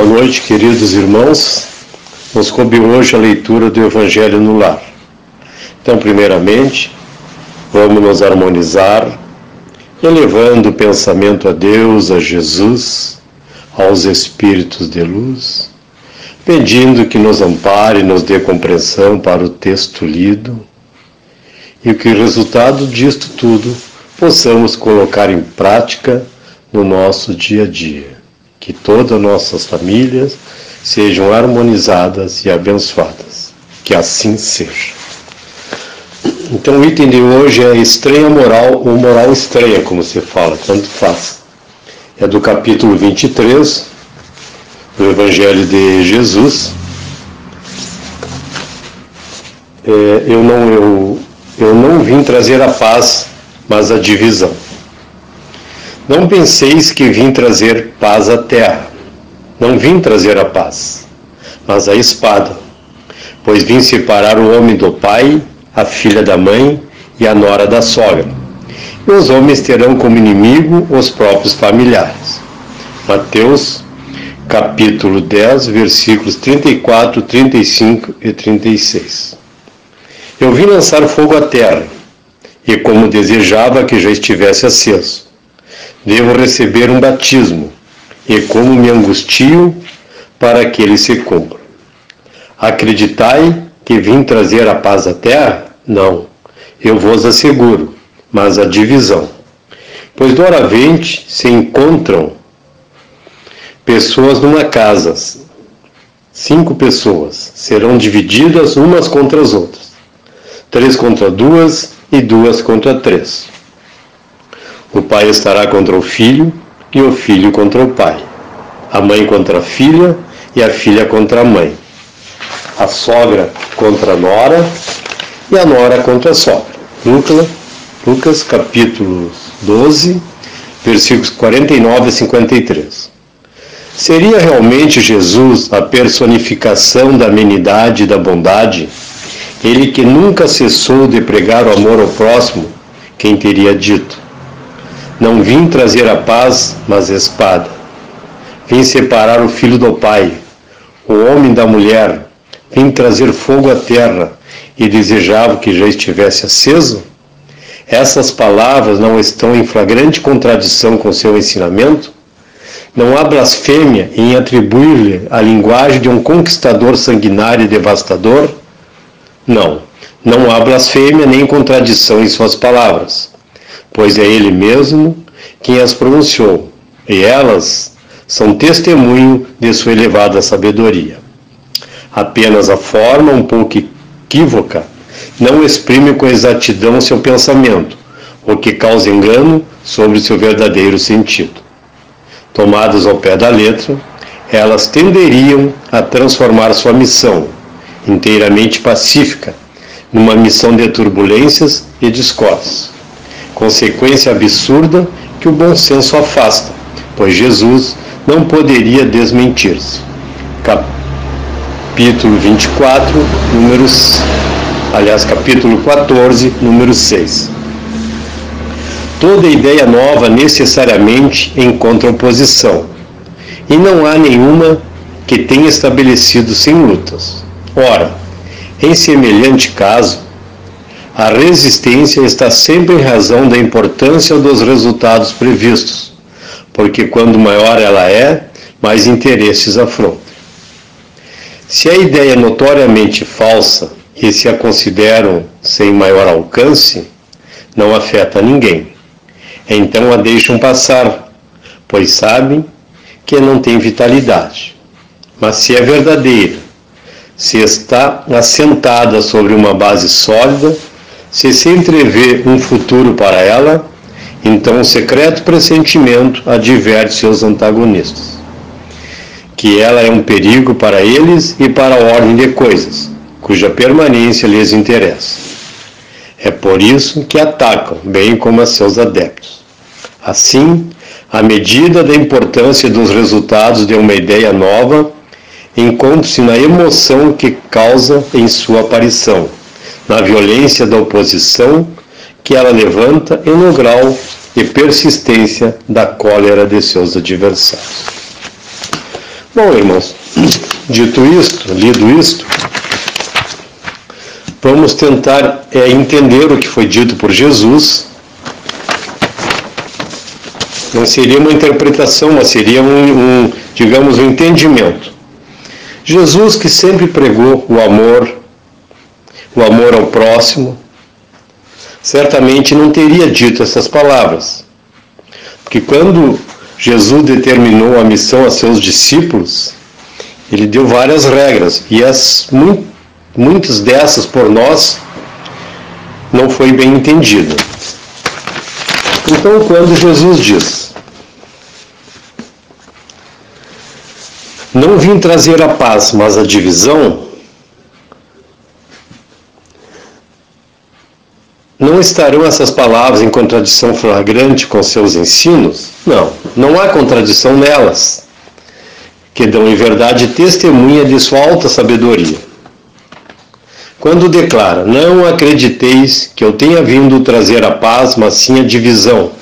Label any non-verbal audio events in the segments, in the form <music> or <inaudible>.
Boa noite, queridos irmãos. Nos coube hoje a leitura do Evangelho no Lar. Então, primeiramente, vamos nos harmonizar, elevando o pensamento a Deus, a Jesus, aos Espíritos de luz, pedindo que nos ampare e nos dê compreensão para o texto lido e que o resultado disto tudo possamos colocar em prática no nosso dia a dia. Que todas as nossas famílias sejam harmonizadas e abençoadas. Que assim seja. Então o item de hoje é estranha moral ou moral estranha, como se fala, tanto faz. É do capítulo 23 do Evangelho de Jesus. É, eu, não, eu, eu não vim trazer a paz, mas a divisão. Não penseis que vim trazer paz à terra. Não vim trazer a paz, mas a espada. Pois vim separar o homem do pai, a filha da mãe e a nora da sogra. E os homens terão como inimigo os próprios familiares. Mateus, capítulo 10, versículos 34, 35 e 36. Eu vim lançar fogo à terra, e como desejava que já estivesse aceso devo receber um batismo, e como me angustio para que ele se cumpra. Acreditai que vim trazer a paz à terra? Não, eu vos asseguro, mas a divisão. Pois doravante se encontram pessoas numa casa, cinco pessoas serão divididas umas contra as outras, três contra duas e duas contra três. O pai estará contra o filho e o filho contra o pai. A mãe contra a filha e a filha contra a mãe. A sogra contra a nora e a nora contra a sogra. Lucas, Lucas capítulo 12, versículos 49 a 53. Seria realmente Jesus a personificação da amenidade e da bondade? Ele que nunca cessou de pregar o amor ao próximo, quem teria dito: não vim trazer a paz, mas a espada. Vim separar o filho do pai, o homem da mulher. Vim trazer fogo à terra e desejava que já estivesse aceso? Essas palavras não estão em flagrante contradição com seu ensinamento? Não há blasfêmia em atribuir-lhe a linguagem de um conquistador sanguinário e devastador? Não, não há blasfêmia nem contradição em suas palavras pois é Ele mesmo quem as pronunciou, e elas são testemunho de sua elevada sabedoria. Apenas a forma um pouco equívoca não exprime com exatidão seu pensamento, o que causa engano sobre seu verdadeiro sentido. Tomadas ao pé da letra, elas tenderiam a transformar sua missão, inteiramente pacífica, numa missão de turbulências e discórdias consequência absurda que o bom senso afasta, pois Jesus não poderia desmentir-se. Capítulo 24, números, aliás, capítulo 14, número 6. Toda ideia nova necessariamente encontra oposição, e não há nenhuma que tenha estabelecido sem lutas. Ora, em semelhante caso, a resistência está sempre em razão da importância dos resultados previstos, porque quando maior ela é, mais interesses afronta. Se a ideia é notoriamente falsa e se a consideram sem maior alcance, não afeta ninguém. Então a deixam passar, pois sabem que não tem vitalidade. Mas se é verdadeira, se está assentada sobre uma base sólida, se se entrevê um futuro para ela, então o secreto pressentimento adverte seus antagonistas, que ela é um perigo para eles e para a ordem de coisas, cuja permanência lhes interessa. É por isso que atacam, bem como a seus adeptos. Assim, à medida da importância dos resultados de uma ideia nova, encontra-se na emoção que causa em sua aparição na violência da oposição que ela levanta e no grau de persistência da cólera de seus adversários. Bom, irmãos, <clears throat> dito isto, lido isto, vamos tentar é, entender o que foi dito por Jesus. Não seria uma interpretação, mas seria um, um digamos, um entendimento. Jesus, que sempre pregou o amor, o amor ao próximo, certamente não teria dito essas palavras. Porque quando Jesus determinou a missão a seus discípulos, ele deu várias regras e as, muitas dessas por nós não foi bem entendida. Então, quando Jesus diz: Não vim trazer a paz, mas a divisão, Não estarão essas palavras em contradição flagrante com seus ensinos? Não, não há contradição nelas, que dão em verdade testemunha de sua alta sabedoria. Quando declara: Não acrediteis que eu tenha vindo trazer a paz, mas sim a divisão.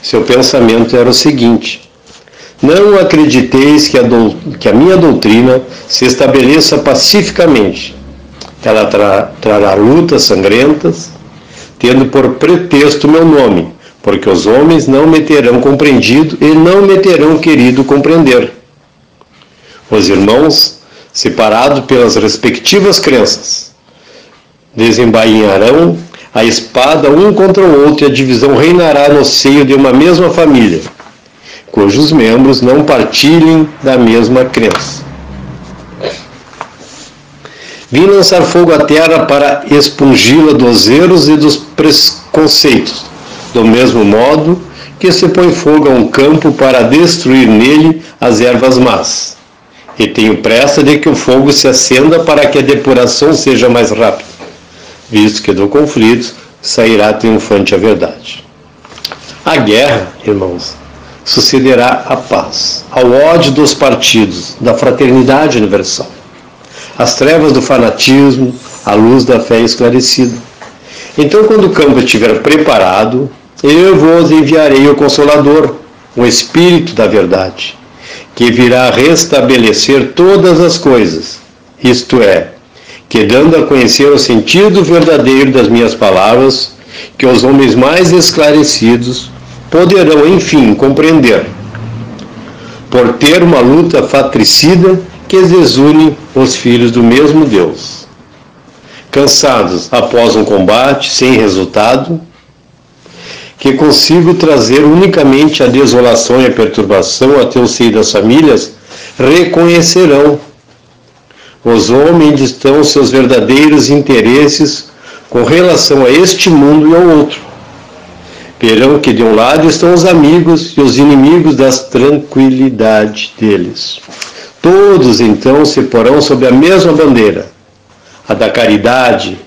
Seu pensamento era o seguinte: Não acrediteis que a, do, que a minha doutrina se estabeleça pacificamente ela tra trará lutas sangrentas, tendo por pretexto meu nome, porque os homens não me terão compreendido e não me terão querido compreender. Os irmãos, separados pelas respectivas crenças, desembainharão a espada um contra o outro e a divisão reinará no seio de uma mesma família, cujos membros não partilhem da mesma crença. Vim lançar fogo à terra para expungi-la dos erros e dos preconceitos, do mesmo modo que se põe fogo a um campo para destruir nele as ervas más. E tenho pressa de que o fogo se acenda para que a depuração seja mais rápida, visto que do conflito sairá triunfante a verdade. A guerra, irmãos, sucederá a paz, ao ódio dos partidos, da fraternidade universal as trevas do fanatismo, a luz da fé esclarecida. Então, quando o campo estiver preparado, eu vos enviarei o Consolador, o Espírito da Verdade, que virá restabelecer todas as coisas, isto é, que dando a conhecer o sentido verdadeiro das minhas palavras, que os homens mais esclarecidos poderão, enfim, compreender. Por ter uma luta fatricida que desune os filhos do mesmo Deus. Cansados após um combate sem resultado, que consigo trazer unicamente a desolação e a perturbação até o seio das famílias, reconhecerão. Os homens estão seus verdadeiros interesses com relação a este mundo e ao outro. Verão que de um lado estão os amigos e os inimigos das tranquilidade deles. Todos então se porão sob a mesma bandeira, a da caridade,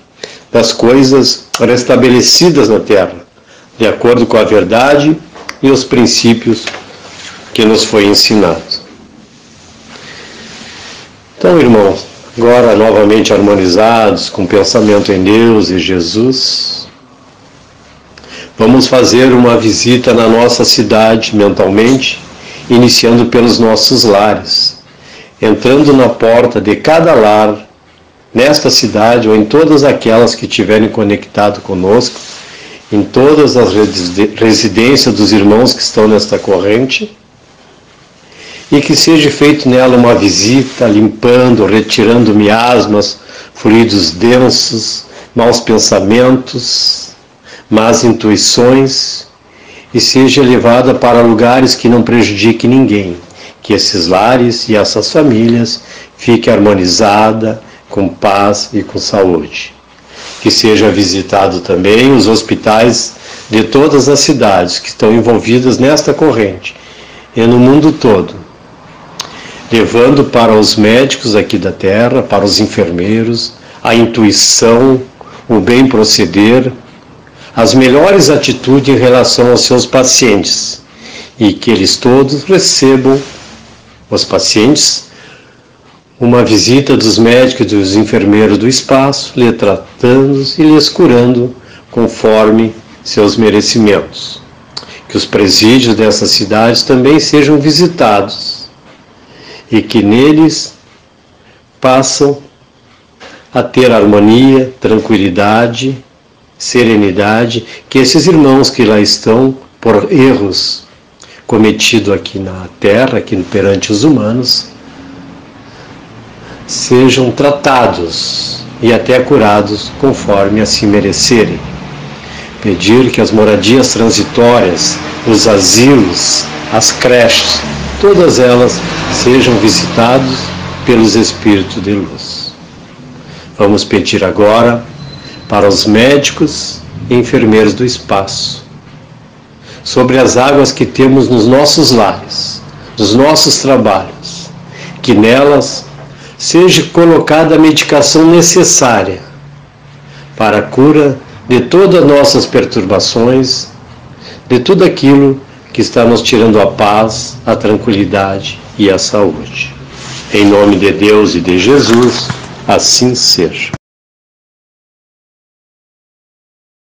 das coisas restabelecidas na terra, de acordo com a verdade e os princípios que nos foi ensinado. Então, irmãos, agora novamente harmonizados com o pensamento em Deus e Jesus, vamos fazer uma visita na nossa cidade mentalmente, iniciando pelos nossos lares entrando na porta de cada lar nesta cidade ou em todas aquelas que tiverem conectado conosco, em todas as residências dos irmãos que estão nesta corrente, e que seja feito nela uma visita, limpando, retirando miasmas, fluidos densos, maus pensamentos, más intuições, e seja levada para lugares que não prejudiquem ninguém que esses lares e essas famílias fiquem harmonizada, com paz e com saúde. Que seja visitado também os hospitais de todas as cidades que estão envolvidas nesta corrente e no mundo todo, levando para os médicos aqui da terra, para os enfermeiros, a intuição, o bem proceder, as melhores atitudes em relação aos seus pacientes e que eles todos recebam os pacientes, uma visita dos médicos e dos enfermeiros do espaço, lhe tratando e lhes curando conforme seus merecimentos. Que os presídios dessas cidades também sejam visitados e que neles passam a ter harmonia, tranquilidade, serenidade, que esses irmãos que lá estão por erros cometidos aqui na Terra, aqui perante os humanos, sejam tratados e até curados conforme assim merecerem. Pedir que as moradias transitórias, os asilos, as creches, todas elas sejam visitados pelos espíritos de luz. Vamos pedir agora para os médicos e enfermeiros do espaço, sobre as águas que temos nos nossos lares, nos nossos trabalhos, que nelas seja colocada a medicação necessária para a cura de todas as nossas perturbações, de tudo aquilo que está nos tirando a paz, a tranquilidade e a saúde. Em nome de Deus e de Jesus, assim seja.